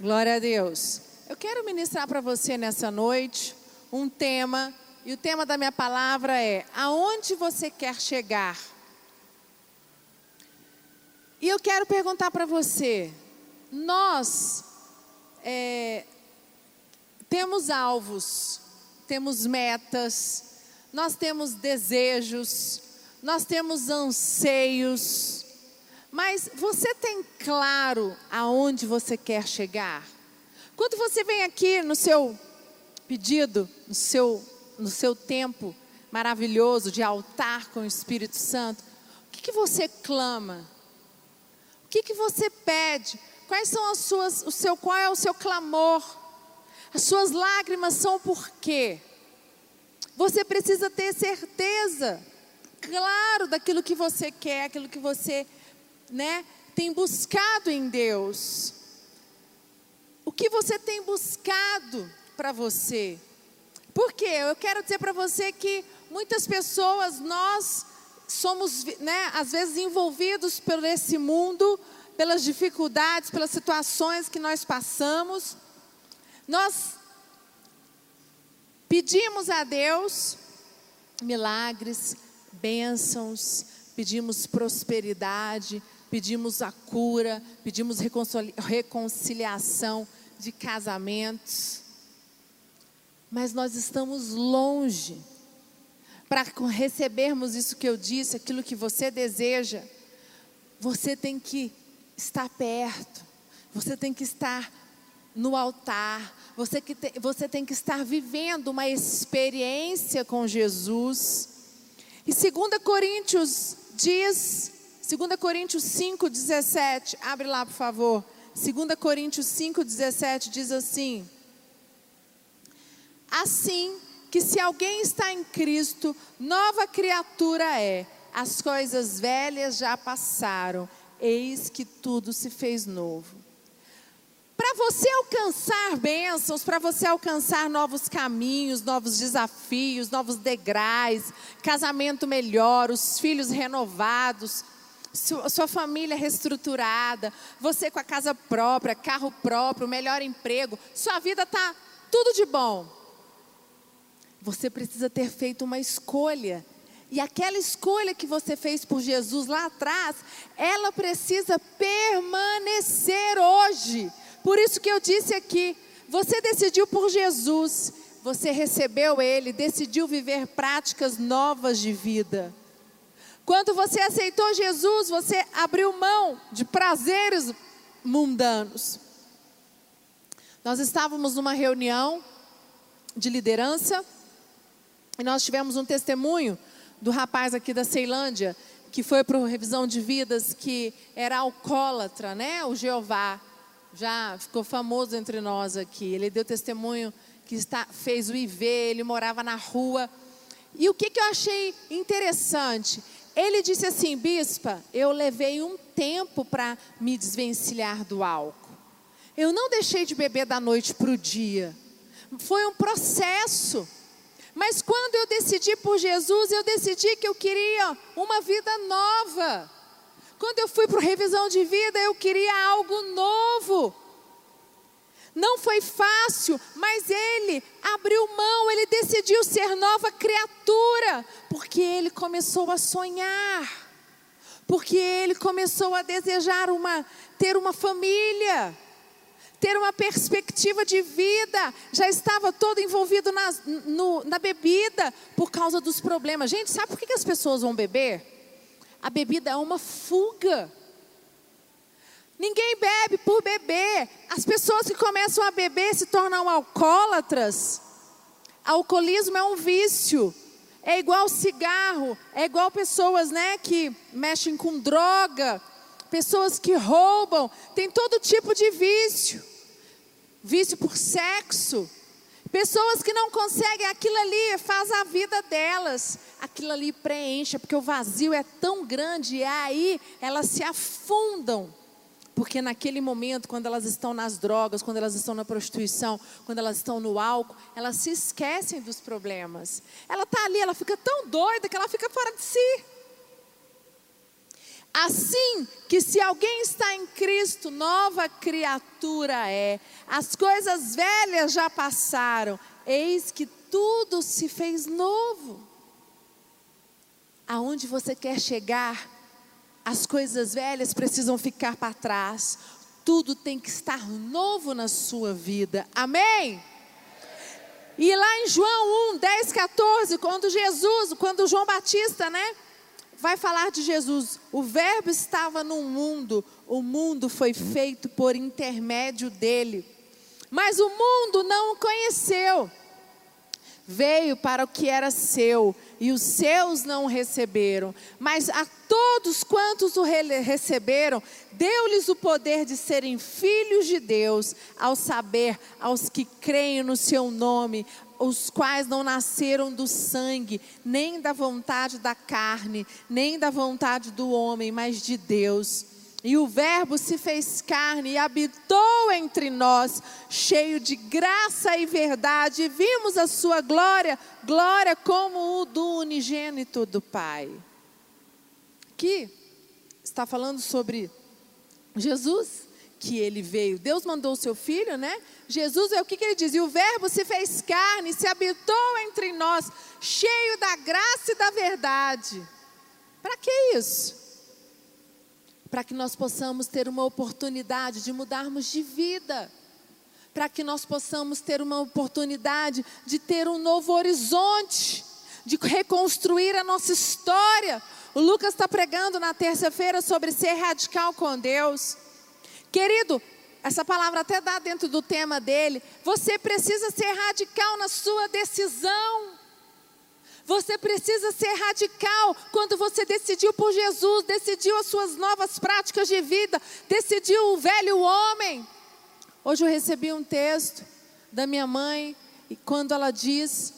Glória a Deus. Eu quero ministrar para você nessa noite um tema, e o tema da minha palavra é: aonde você quer chegar? E eu quero perguntar para você: nós é, temos alvos, temos metas, nós temos desejos, nós temos anseios, mas você tem claro aonde você quer chegar? Quando você vem aqui no seu pedido, no seu, no seu tempo maravilhoso de altar com o Espírito Santo, o que, que você clama? O que, que você pede? Quais são as suas, o seu, qual é o seu clamor? As suas lágrimas são por quê? Você precisa ter certeza, claro, daquilo que você quer, aquilo que você, né, tem buscado em Deus. O que você tem buscado para você? Porque eu quero dizer para você que muitas pessoas nós somos, né, às vezes envolvidos por esse mundo, pelas dificuldades, pelas situações que nós passamos. Nós pedimos a Deus milagres, bênçãos, pedimos prosperidade, pedimos a cura, pedimos reconciliação de casamentos. Mas nós estamos longe para recebermos isso que eu disse, aquilo que você deseja. Você tem que estar perto, você tem que estar no altar, você, que te, você tem que estar vivendo uma experiência com Jesus. E 2 Coríntios diz, 2 Coríntios 5, 17, abre lá por favor. 2 Coríntios 5, 17 diz assim: Assim que se alguém está em Cristo, nova criatura é, as coisas velhas já passaram, eis que tudo se fez novo. Para você alcançar bênçãos, para você alcançar novos caminhos, novos desafios, novos degraus, casamento melhor, os filhos renovados, sua família reestruturada, você com a casa própria, carro próprio, melhor emprego, sua vida está tudo de bom. Você precisa ter feito uma escolha. E aquela escolha que você fez por Jesus lá atrás, ela precisa permanecer hoje. Por isso que eu disse aqui, você decidiu por Jesus, você recebeu Ele, decidiu viver práticas novas de vida. Quando você aceitou Jesus, você abriu mão de prazeres mundanos. Nós estávamos numa reunião de liderança e nós tivemos um testemunho do rapaz aqui da Ceilândia que foi para revisão de vidas que era alcoólatra, né? O Jeová já ficou famoso entre nós aqui. Ele deu testemunho que está, fez o IV, ele morava na rua. E o que, que eu achei interessante? Ele disse assim, bispa, eu levei um tempo para me desvencilhar do álcool. Eu não deixei de beber da noite para o dia. Foi um processo. Mas quando eu decidi por Jesus, eu decidi que eu queria uma vida nova. Quando eu fui para revisão de vida, eu queria algo novo. Não foi fácil, mas ele abriu mão, ele decidiu ser nova criatura, porque ele começou a sonhar, porque ele começou a desejar uma, ter uma família, ter uma perspectiva de vida, já estava todo envolvido na, no, na bebida por causa dos problemas. Gente, sabe por que as pessoas vão beber? A bebida é uma fuga. Ninguém bebe por beber. As pessoas que começam a beber se tornam alcoólatras. Alcoolismo é um vício. É igual cigarro, é igual pessoas, né, que mexem com droga, pessoas que roubam, tem todo tipo de vício. Vício por sexo, Pessoas que não conseguem, aquilo ali faz a vida delas, aquilo ali preenche, porque o vazio é tão grande, e aí elas se afundam. Porque naquele momento, quando elas estão nas drogas, quando elas estão na prostituição, quando elas estão no álcool, elas se esquecem dos problemas. Ela está ali, ela fica tão doida que ela fica fora de si. Assim que se alguém está em Cristo, nova criatura é. As coisas velhas já passaram, eis que tudo se fez novo. Aonde você quer chegar, as coisas velhas precisam ficar para trás. Tudo tem que estar novo na sua vida. Amém? E lá em João 1, 10, 14, quando Jesus, quando João Batista, né? Vai falar de Jesus. O Verbo estava no mundo, o mundo foi feito por intermédio dele. Mas o mundo não o conheceu. Veio para o que era seu, e os seus não receberam. Mas a todos quantos o receberam, deu-lhes o poder de serem filhos de Deus, ao saber, aos que creem no seu nome, os quais não nasceram do sangue, nem da vontade da carne, nem da vontade do homem, mas de Deus. E o Verbo se fez carne e habitou entre nós, cheio de graça e verdade, e vimos a sua glória, glória como o do unigênito do Pai. Aqui está falando sobre Jesus, que ele veio. Deus mandou o seu filho, né? Jesus é o que, que ele diz? E o Verbo se fez carne, se habitou entre nós, cheio da graça e da verdade. Para que isso? Para que nós possamos ter uma oportunidade de mudarmos de vida, para que nós possamos ter uma oportunidade de ter um novo horizonte, de reconstruir a nossa história. O Lucas está pregando na terça-feira sobre ser radical com Deus. Querido, essa palavra até dá dentro do tema dele. Você precisa ser radical na sua decisão. Você precisa ser radical quando você decidiu por Jesus, decidiu as suas novas práticas de vida, decidiu o velho homem. Hoje eu recebi um texto da minha mãe, e quando ela diz,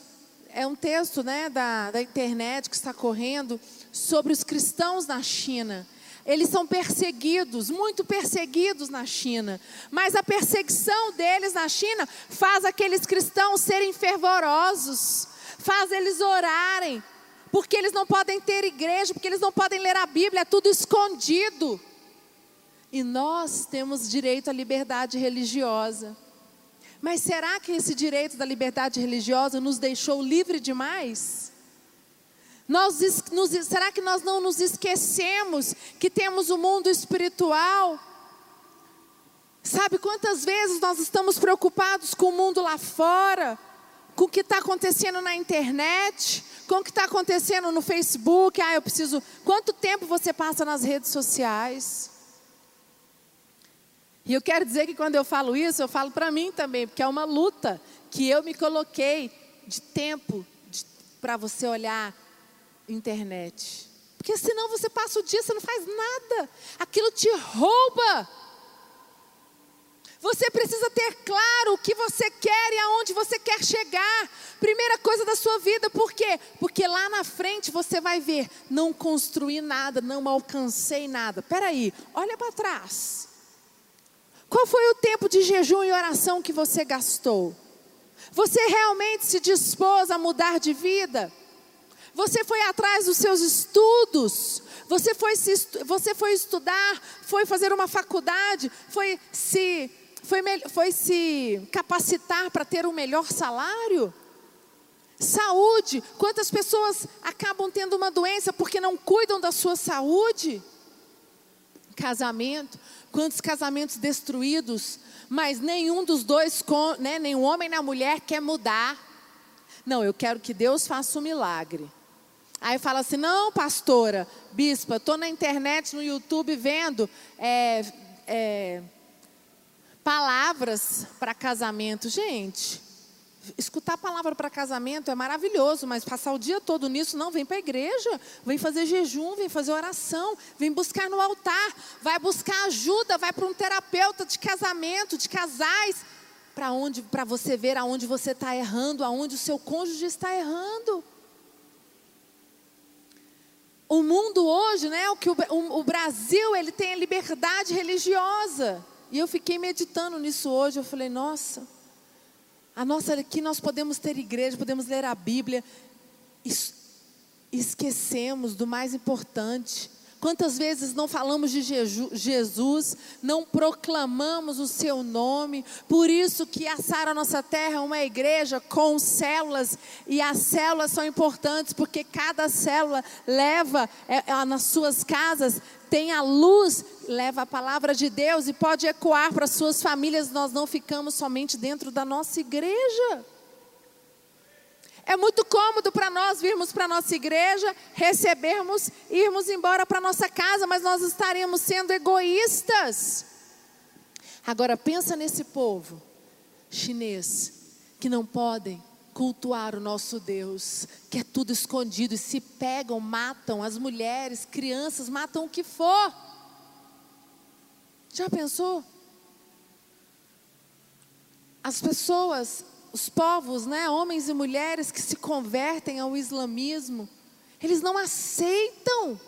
é um texto né, da, da internet que está correndo, sobre os cristãos na China. Eles são perseguidos, muito perseguidos na China. Mas a perseguição deles na China faz aqueles cristãos serem fervorosos, faz eles orarem, porque eles não podem ter igreja, porque eles não podem ler a Bíblia, é tudo escondido. E nós temos direito à liberdade religiosa. Mas será que esse direito da liberdade religiosa nos deixou livre demais? Nós, nos, será que nós não nos esquecemos que temos o um mundo espiritual? Sabe quantas vezes nós estamos preocupados com o mundo lá fora? Com o que está acontecendo na internet, com o que está acontecendo no Facebook. Ah, eu preciso. Quanto tempo você passa nas redes sociais? E eu quero dizer que quando eu falo isso, eu falo para mim também, porque é uma luta que eu me coloquei de tempo para você olhar internet. Porque senão você passa o dia, você não faz nada. Aquilo te rouba. Você precisa ter claro o que você quer e aonde você quer chegar. Primeira coisa da sua vida, por quê? Porque lá na frente você vai ver, não construí nada, não alcancei nada. Peraí, olha para trás. Qual foi o tempo de jejum e oração que você gastou? Você realmente se dispôs a mudar de vida? Você foi atrás dos seus estudos? Você foi, se, você foi estudar? Foi fazer uma faculdade? Foi se foi, foi se capacitar para ter um melhor salário? Saúde, quantas pessoas acabam tendo uma doença porque não cuidam da sua saúde? Casamento, quantos casamentos destruídos, mas nenhum dos dois, né, o homem nem mulher quer mudar. Não, eu quero que Deus faça um milagre. Aí fala assim: não, pastora, bispa, estou na internet, no YouTube vendo é, é, Palavras para casamento. Gente, escutar palavra para casamento é maravilhoso, mas passar o dia todo nisso, não, vem para a igreja, vem fazer jejum, vem fazer oração, vem buscar no altar, vai buscar ajuda, vai para um terapeuta de casamento, de casais, para onde, para você ver aonde você está errando, aonde o seu cônjuge está errando. O mundo hoje, né, o que o, o, o Brasil, ele tem a liberdade religiosa. E eu fiquei meditando nisso hoje. Eu falei, nossa, a nossa aqui nós podemos ter igreja, podemos ler a Bíblia. esquecemos do mais importante. Quantas vezes não falamos de Jesus, não proclamamos o seu nome? Por isso que a Nossa Terra é uma igreja com células e as células são importantes porque cada célula leva é, nas suas casas tem a luz, leva a palavra de Deus e pode ecoar para suas famílias. Nós não ficamos somente dentro da nossa igreja. É muito cômodo para nós virmos para a nossa igreja, recebermos, irmos embora para nossa casa, mas nós estaremos sendo egoístas. Agora pensa nesse povo chinês que não podem cultuar o nosso Deus, que é tudo escondido e se pegam, matam as mulheres, crianças, matam o que for. Já pensou? As pessoas os povos, né, homens e mulheres que se convertem ao islamismo, eles não aceitam.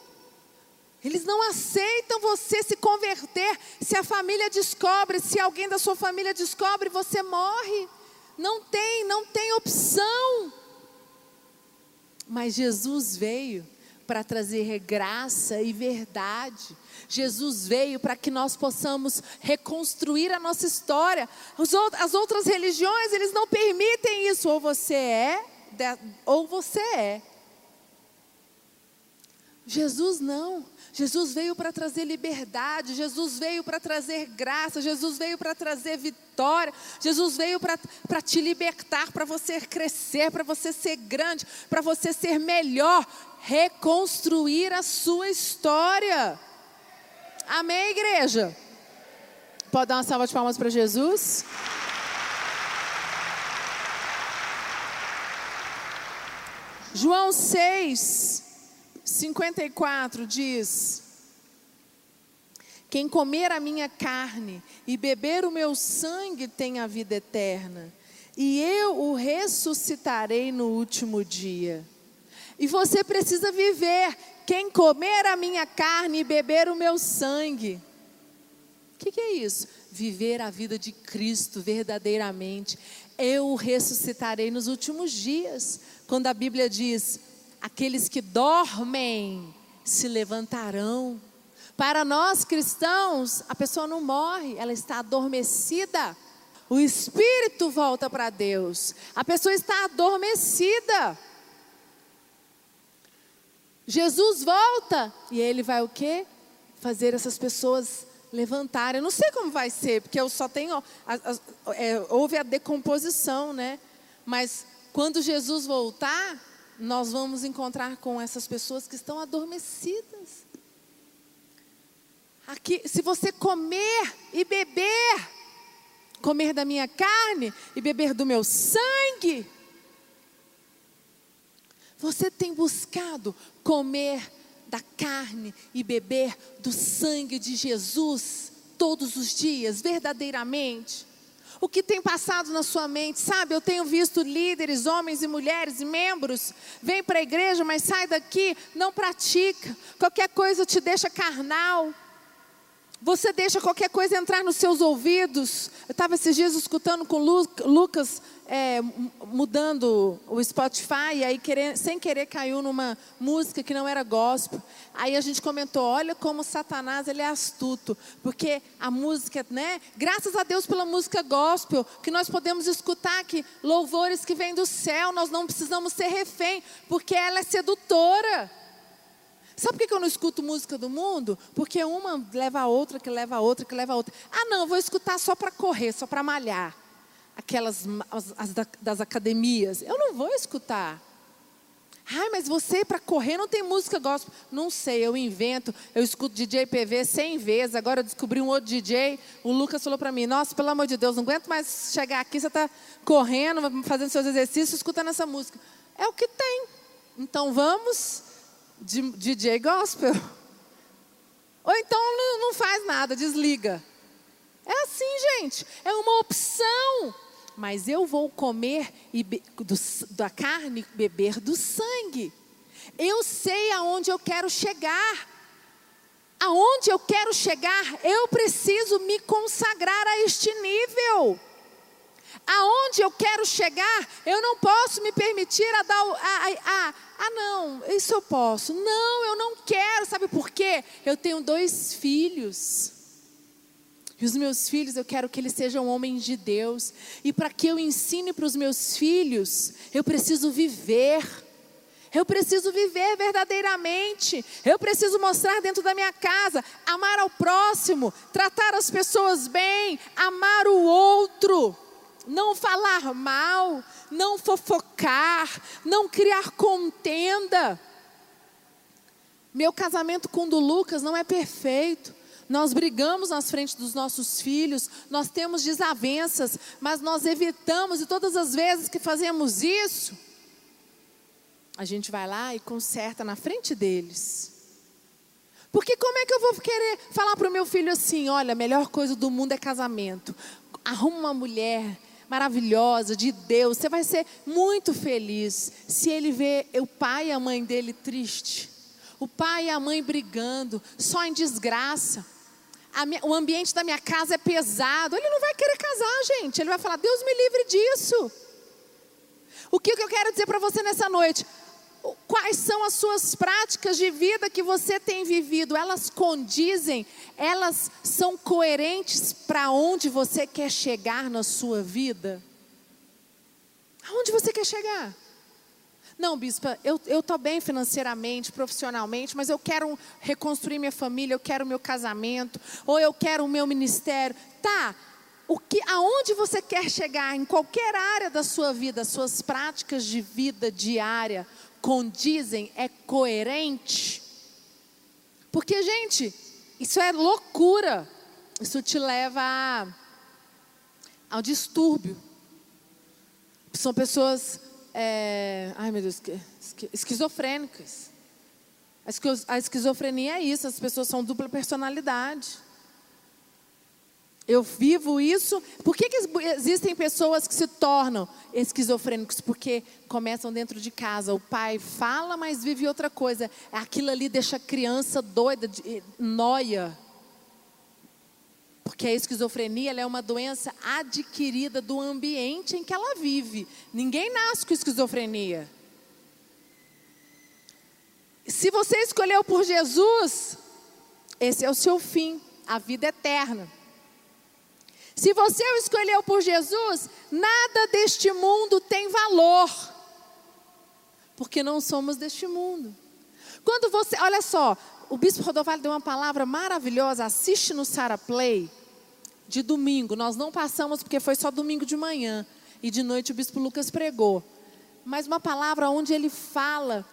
Eles não aceitam você se converter. Se a família descobre, se alguém da sua família descobre, você morre. Não tem, não tem opção. Mas Jesus veio para trazer graça e verdade. Jesus veio para que nós possamos reconstruir a nossa história. As outras religiões, eles não permitem isso. Ou você é, ou você é. Jesus não. Jesus veio para trazer liberdade, Jesus veio para trazer graça, Jesus veio para trazer vitória, Jesus veio para te libertar, para você crescer, para você ser grande, para você ser melhor, reconstruir a sua história. Amém, igreja? Pode dar uma salva de palmas para Jesus? João 6, 54 diz: Quem comer a minha carne e beber o meu sangue tem a vida eterna, e eu o ressuscitarei no último dia. E você precisa viver. Quem comer a minha carne e beber o meu sangue. O que, que é isso? Viver a vida de Cristo verdadeiramente. Eu o ressuscitarei nos últimos dias. Quando a Bíblia diz: aqueles que dormem se levantarão. Para nós cristãos, a pessoa não morre, ela está adormecida. O espírito volta para Deus. A pessoa está adormecida. Jesus volta e ele vai o quê? Fazer essas pessoas levantarem. Eu não sei como vai ser, porque eu só tenho. A, a, é, houve a decomposição, né? Mas quando Jesus voltar, nós vamos encontrar com essas pessoas que estão adormecidas. Aqui, se você comer e beber, comer da minha carne e beber do meu sangue, você tem buscado comer da carne e beber do sangue de Jesus todos os dias, verdadeiramente? O que tem passado na sua mente, sabe? Eu tenho visto líderes, homens e mulheres membros, vem para a igreja, mas sai daqui, não pratica. Qualquer coisa te deixa carnal. Você deixa qualquer coisa entrar nos seus ouvidos. Eu estava esses dias escutando com Lucas é, mudando o Spotify, e aí querer, sem querer caiu numa música que não era gospel. Aí a gente comentou, olha como Satanás ele é astuto, porque a música, né? Graças a Deus pela música gospel, que nós podemos escutar aqui louvores que vêm do céu, nós não precisamos ser refém, porque ela é sedutora. Sabe por que eu não escuto música do mundo? Porque uma leva a outra, que leva a outra, que leva a outra. Ah, não, vou escutar só para correr, só para malhar aquelas as, as das academias. Eu não vou escutar. Ai, mas você para correr não tem música gospel. Não sei, eu invento. Eu escuto DJ PV 100 vezes. Agora eu descobri um outro DJ. O Lucas falou para mim: Nossa, pelo amor de Deus, não aguento mais chegar aqui. Você está correndo, fazendo seus exercícios, escutando essa música. É o que tem. Então vamos de DJ gospel. Ou então não faz nada, desliga. É assim, gente. É uma opção mas eu vou comer do, da carne beber do sangue. Eu sei aonde eu quero chegar. Aonde eu quero chegar, eu preciso me consagrar a este nível. Aonde eu quero chegar, eu não posso me permitir a dar. A, a, a, ah, não, isso eu posso. Não, eu não quero. Sabe por quê? Eu tenho dois filhos. E os meus filhos, eu quero que eles sejam homens de Deus. E para que eu ensine para os meus filhos, eu preciso viver. Eu preciso viver verdadeiramente. Eu preciso mostrar dentro da minha casa, amar ao próximo, tratar as pessoas bem, amar o outro não falar mal, não fofocar, não criar contenda. Meu casamento com o do Lucas não é perfeito. Nós brigamos nas frente dos nossos filhos, nós temos desavenças, mas nós evitamos e todas as vezes que fazemos isso, a gente vai lá e conserta na frente deles. Porque como é que eu vou querer falar para o meu filho assim: olha, a melhor coisa do mundo é casamento. Arruma uma mulher maravilhosa de Deus. Você vai ser muito feliz se ele ver o pai e a mãe dele triste, o pai e a mãe brigando, só em desgraça. Minha, o ambiente da minha casa é pesado. Ele não vai querer casar, gente. Ele vai falar: Deus me livre disso. O que, que eu quero dizer para você nessa noite? Quais são as suas práticas de vida que você tem vivido? Elas condizem, elas são coerentes para onde você quer chegar na sua vida? Aonde você quer chegar? Não, bispa, eu estou bem financeiramente, profissionalmente, mas eu quero reconstruir minha família, eu quero meu casamento, ou eu quero o meu ministério. Tá, o que, aonde você quer chegar, em qualquer área da sua vida, suas práticas de vida diária, condizem, é coerente. Porque, gente, isso é loucura. Isso te leva a, ao distúrbio. São pessoas, é, ai meu Deus, esquizofrênicas. A esquizofrenia é isso, as pessoas são dupla personalidade. Eu vivo isso. Por que, que existem pessoas que se tornam esquizofrênicos? Porque começam dentro de casa. O pai fala, mas vive outra coisa. Aquilo ali deixa a criança doida, de, noia. Porque a esquizofrenia é uma doença adquirida do ambiente em que ela vive. Ninguém nasce com esquizofrenia. Se você escolheu por Jesus, esse é o seu fim, a vida eterna. Se você o escolheu por Jesus, nada deste mundo tem valor, porque não somos deste mundo. Quando você, olha só, o Bispo Rodovalho deu uma palavra maravilhosa, assiste no Sara Play, de domingo. Nós não passamos porque foi só domingo de manhã, e de noite o Bispo Lucas pregou. Mas uma palavra onde ele fala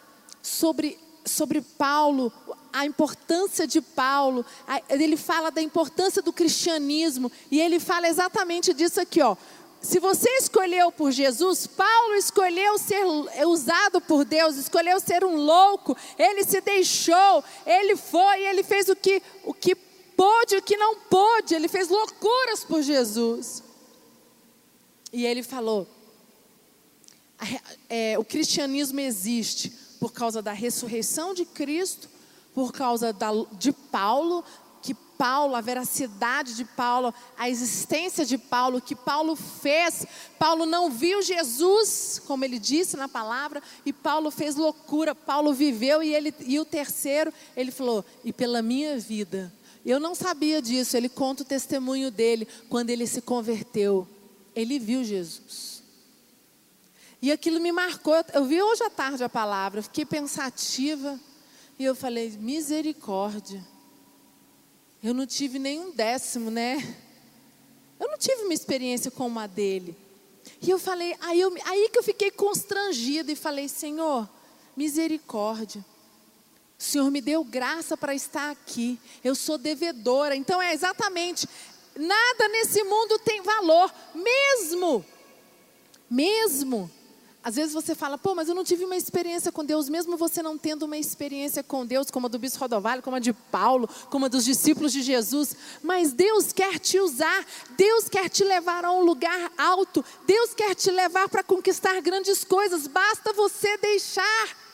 sobre sobre Paulo, a importância de Paulo, ele fala da importância do cristianismo, e ele fala exatamente disso aqui, ó. Se você escolheu por Jesus, Paulo escolheu ser usado por Deus, escolheu ser um louco, ele se deixou, ele foi, ele fez o que, o que pôde, o que não pôde, ele fez loucuras por Jesus. E ele falou: é, o cristianismo existe por causa da ressurreição de Cristo, por causa da, de Paulo, que Paulo, a veracidade de Paulo, a existência de Paulo, o que Paulo fez. Paulo não viu Jesus, como ele disse na palavra, e Paulo fez loucura. Paulo viveu e ele e o terceiro, ele falou: "E pela minha vida". Eu não sabia disso, ele conta o testemunho dele quando ele se converteu. Ele viu Jesus. E aquilo me marcou. Eu vi hoje à tarde a palavra, fiquei pensativa. E eu falei: misericórdia. Eu não tive nenhum décimo, né? Eu não tive uma experiência como a dele. E eu falei, aí, eu, aí que eu fiquei constrangida e falei: Senhor, misericórdia. O Senhor me deu graça para estar aqui. Eu sou devedora. Então é exatamente, nada nesse mundo tem valor, mesmo, mesmo às vezes você fala, pô, mas eu não tive uma experiência com Deus, mesmo você não tendo uma experiência com Deus, como a do Bispo Rodovalho, como a de Paulo, como a dos discípulos de Jesus. Mas Deus quer te usar, Deus quer te levar a um lugar alto, Deus quer te levar para conquistar grandes coisas, basta você deixar.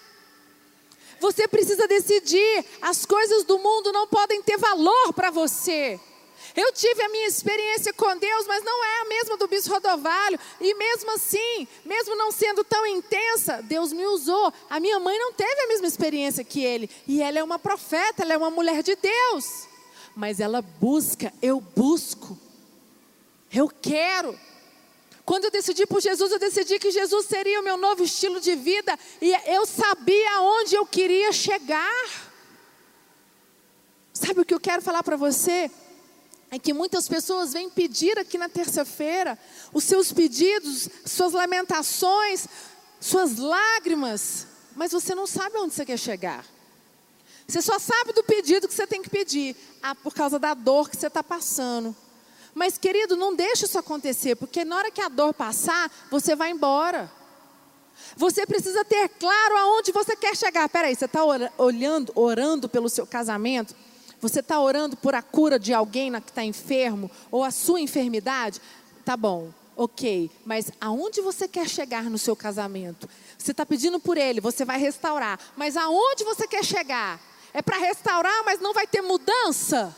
Você precisa decidir, as coisas do mundo não podem ter valor para você. Eu tive a minha experiência com Deus, mas não é a mesma do bispo Rodovalho. E mesmo assim, mesmo não sendo tão intensa, Deus me usou. A minha mãe não teve a mesma experiência que ele. E ela é uma profeta, ela é uma mulher de Deus. Mas ela busca, eu busco. Eu quero. Quando eu decidi por Jesus, eu decidi que Jesus seria o meu novo estilo de vida. E eu sabia aonde eu queria chegar. Sabe o que eu quero falar para você? é que muitas pessoas vêm pedir aqui na terça-feira os seus pedidos, suas lamentações, suas lágrimas, mas você não sabe onde você quer chegar. Você só sabe do pedido que você tem que pedir, ah, por causa da dor que você está passando. Mas, querido, não deixe isso acontecer, porque na hora que a dor passar, você vai embora. Você precisa ter claro aonde você quer chegar. Peraí, você está olhando, orando pelo seu casamento? Você está orando por a cura de alguém que está enfermo ou a sua enfermidade? Tá bom, ok. Mas aonde você quer chegar no seu casamento? Você está pedindo por ele, você vai restaurar. Mas aonde você quer chegar? É para restaurar, mas não vai ter mudança?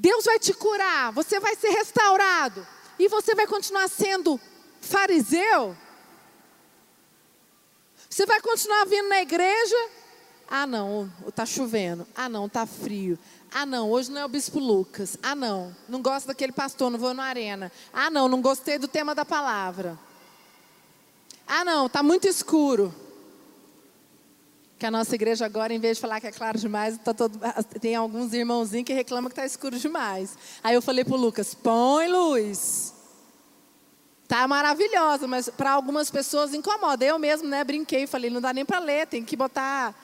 Deus vai te curar, você vai ser restaurado. E você vai continuar sendo fariseu? Você vai continuar vindo na igreja ah, não, está chovendo. Ah, não, está frio. Ah, não, hoje não é o Bispo Lucas. Ah, não, não gosto daquele pastor, não vou na arena. Ah, não, não gostei do tema da palavra. Ah, não, está muito escuro. Que a nossa igreja agora, em vez de falar que é claro demais, tá todo, tem alguns irmãozinhos que reclamam que está escuro demais. Aí eu falei para o Lucas, põe luz. Tá maravilhosa, mas para algumas pessoas incomoda. Eu mesmo, né, brinquei, falei, não dá nem para ler, tem que botar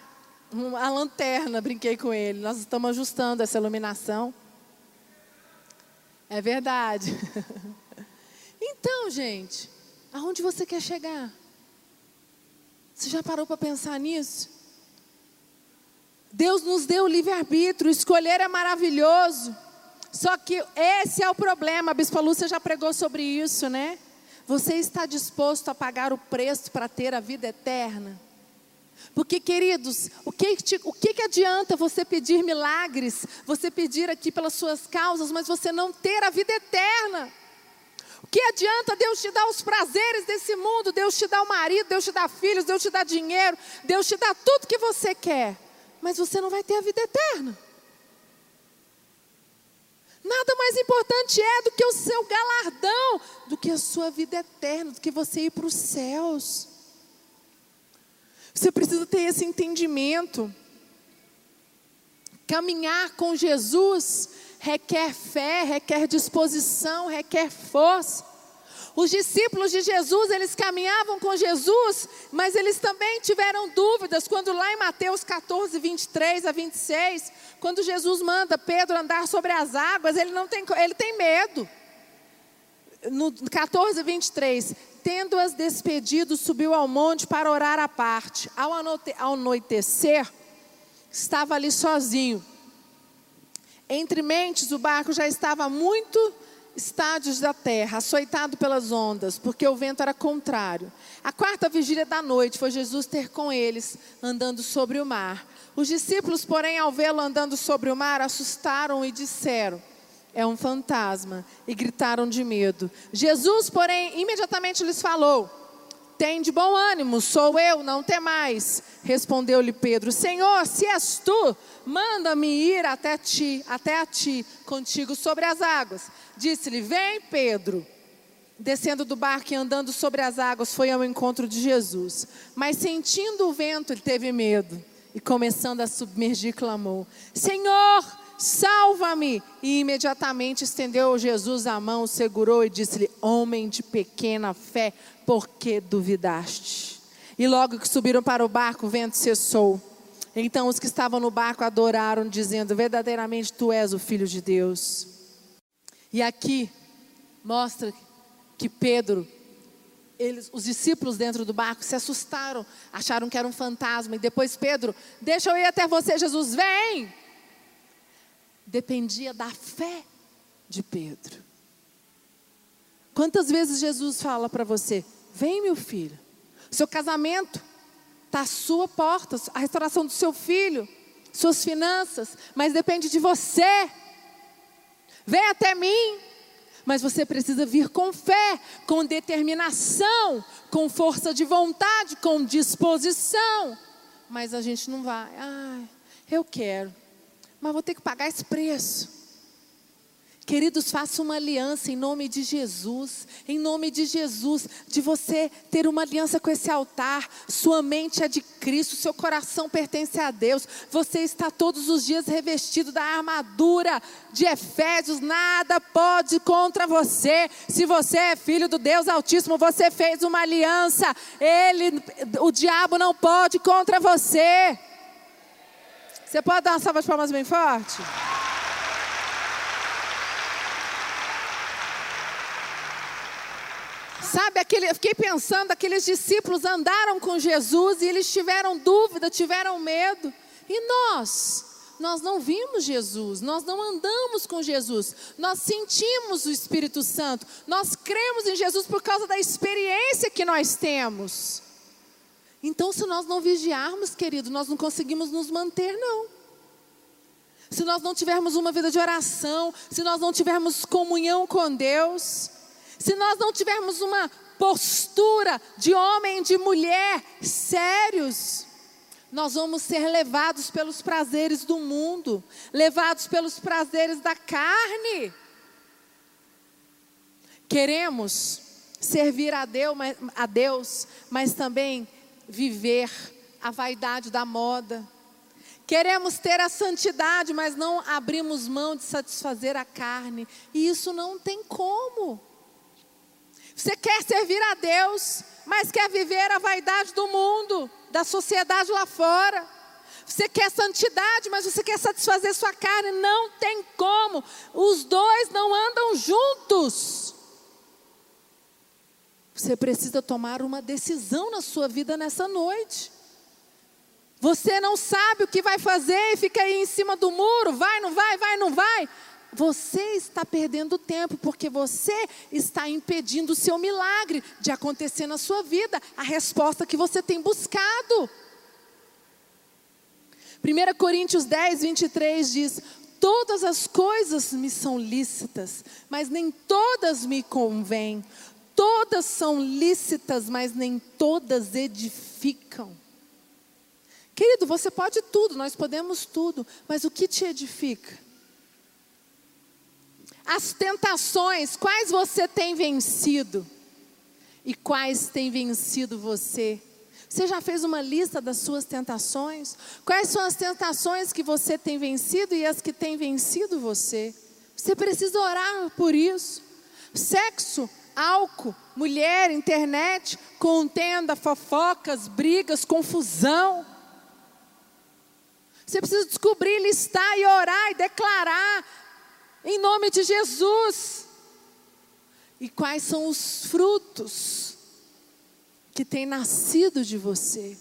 a lanterna, brinquei com ele. Nós estamos ajustando essa iluminação. É verdade. Então, gente, aonde você quer chegar? Você já parou para pensar nisso? Deus nos deu o livre-arbítrio, escolher é maravilhoso. Só que esse é o problema, a Bispa Lúcia já pregou sobre isso, né? Você está disposto a pagar o preço para ter a vida eterna? Porque, queridos, o que, te, o que, que adianta você pedir milagres, você pedir aqui pelas suas causas, mas você não ter a vida eterna? O que adianta Deus te dar os prazeres desse mundo, Deus te dá o marido, Deus te dá filhos, Deus te dá dinheiro, Deus te dá tudo que você quer, mas você não vai ter a vida eterna? Nada mais importante é do que o seu galardão, do que a sua vida eterna, do que você ir para os céus. Você precisa ter esse entendimento. Caminhar com Jesus requer fé, requer disposição, requer força. Os discípulos de Jesus, eles caminhavam com Jesus, mas eles também tiveram dúvidas quando lá em Mateus 14, 23 a 26, quando Jesus manda Pedro andar sobre as águas, ele não tem, ele tem medo. No 14, 23, tendo-as despedido, subiu ao monte para orar à parte. Ao anoitecer, estava ali sozinho. Entre mentes, o barco já estava muito estádios da terra, açoitado pelas ondas, porque o vento era contrário. A quarta vigília da noite foi Jesus ter com eles, andando sobre o mar. Os discípulos, porém, ao vê-lo andando sobre o mar, assustaram e disseram: é um fantasma. E gritaram de medo. Jesus, porém, imediatamente lhes falou: Tem de bom ânimo, sou eu, não temais. Respondeu-lhe Pedro: Senhor, se és tu, manda-me ir até ti, até a ti, contigo sobre as águas. Disse-lhe: Vem, Pedro. Descendo do barco e andando sobre as águas, foi ao encontro de Jesus. Mas sentindo o vento, ele teve medo. E começando a submergir, clamou: Senhor, salva-me. E imediatamente estendeu Jesus a mão, segurou e disse-lhe: Homem de pequena fé, por que duvidaste? E logo que subiram para o barco, o vento cessou. Então os que estavam no barco adoraram, dizendo: Verdadeiramente tu és o Filho de Deus. E aqui mostra que Pedro, eles, os discípulos dentro do barco se assustaram, acharam que era um fantasma. E depois Pedro, deixa eu ir até você, Jesus, vem dependia da fé de Pedro. Quantas vezes Jesus fala para você: vem, meu filho, seu casamento está à sua porta, a restauração do seu filho, suas finanças, mas depende de você. Vem até mim, mas você precisa vir com fé, com determinação, com força de vontade, com disposição. Mas a gente não vai. Ah, eu quero, mas vou ter que pagar esse preço. Queridos, faça uma aliança em nome de Jesus, em nome de Jesus, de você ter uma aliança com esse altar. Sua mente é de Cristo, seu coração pertence a Deus. Você está todos os dias revestido da armadura de Efésios, nada pode contra você. Se você é filho do Deus Altíssimo, você fez uma aliança. Ele, o diabo não pode contra você. Você pode dar uma salva de palmas bem forte? Sabe, aquele, eu fiquei pensando, aqueles discípulos andaram com Jesus e eles tiveram dúvida, tiveram medo. E nós? Nós não vimos Jesus, nós não andamos com Jesus, nós sentimos o Espírito Santo, nós cremos em Jesus por causa da experiência que nós temos. Então, se nós não vigiarmos, querido, nós não conseguimos nos manter, não. Se nós não tivermos uma vida de oração, se nós não tivermos comunhão com Deus, se nós não tivermos uma postura de homem, de mulher sérios, nós vamos ser levados pelos prazeres do mundo, levados pelos prazeres da carne. Queremos servir a Deus, a Deus, mas também viver a vaidade da moda. Queremos ter a santidade, mas não abrimos mão de satisfazer a carne. E isso não tem como. Você quer servir a Deus, mas quer viver a vaidade do mundo, da sociedade lá fora. Você quer santidade, mas você quer satisfazer sua carne. Não tem como. Os dois não andam juntos. Você precisa tomar uma decisão na sua vida nessa noite. Você não sabe o que vai fazer e fica aí em cima do muro. Vai, não vai, vai, não vai. Você está perdendo tempo porque você está impedindo o seu milagre de acontecer na sua vida, a resposta que você tem buscado. 1 Coríntios 10, 23 diz: Todas as coisas me são lícitas, mas nem todas me convêm. Todas são lícitas, mas nem todas edificam. Querido, você pode tudo, nós podemos tudo, mas o que te edifica? As tentações, quais você tem vencido? E quais tem vencido você? Você já fez uma lista das suas tentações? Quais são as tentações que você tem vencido e as que têm vencido você? Você precisa orar por isso. Sexo, álcool, mulher, internet, contenda, fofocas, brigas, confusão. Você precisa descobrir, listar e orar e declarar em nome de Jesus. E quais são os frutos que têm nascido de você?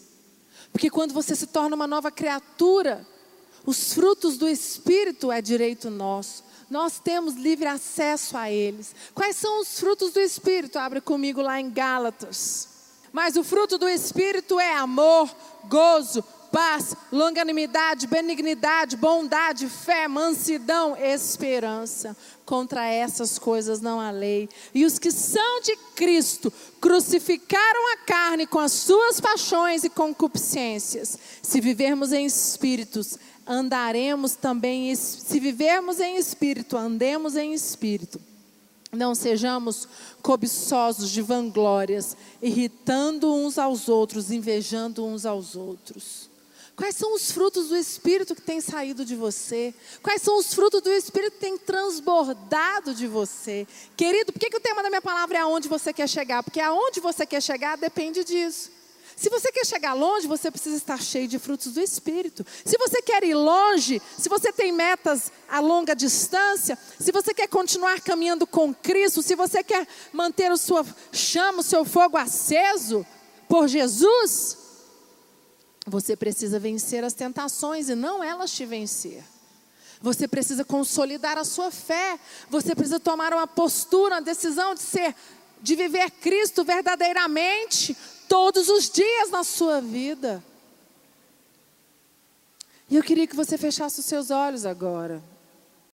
Porque quando você se torna uma nova criatura, os frutos do Espírito é direito nosso. Nós temos livre acesso a eles. Quais são os frutos do Espírito? Abre comigo lá em Gálatas. Mas o fruto do Espírito é amor, gozo, paz, longanimidade, benignidade, bondade, fé, mansidão, esperança. Contra essas coisas não há lei. E os que são de Cristo crucificaram a carne com as suas paixões e concupiscências. Se vivermos em espíritos, andaremos também, se vivermos em espírito, andemos em espírito. Não sejamos cobiçosos de vanglórias, irritando uns aos outros, invejando uns aos outros. Quais são os frutos do Espírito que têm saído de você? Quais são os frutos do Espírito que têm transbordado de você? Querido, por que, que o tema da minha palavra é aonde você quer chegar? Porque aonde você quer chegar depende disso. Se você quer chegar longe, você precisa estar cheio de frutos do Espírito. Se você quer ir longe, se você tem metas a longa distância, se você quer continuar caminhando com Cristo, se você quer manter a sua chama, o seu fogo aceso por Jesus, você precisa vencer as tentações e não elas te vencer. Você precisa consolidar a sua fé. Você precisa tomar uma postura, uma decisão de ser, de viver Cristo verdadeiramente todos os dias na sua vida. E eu queria que você fechasse os seus olhos agora.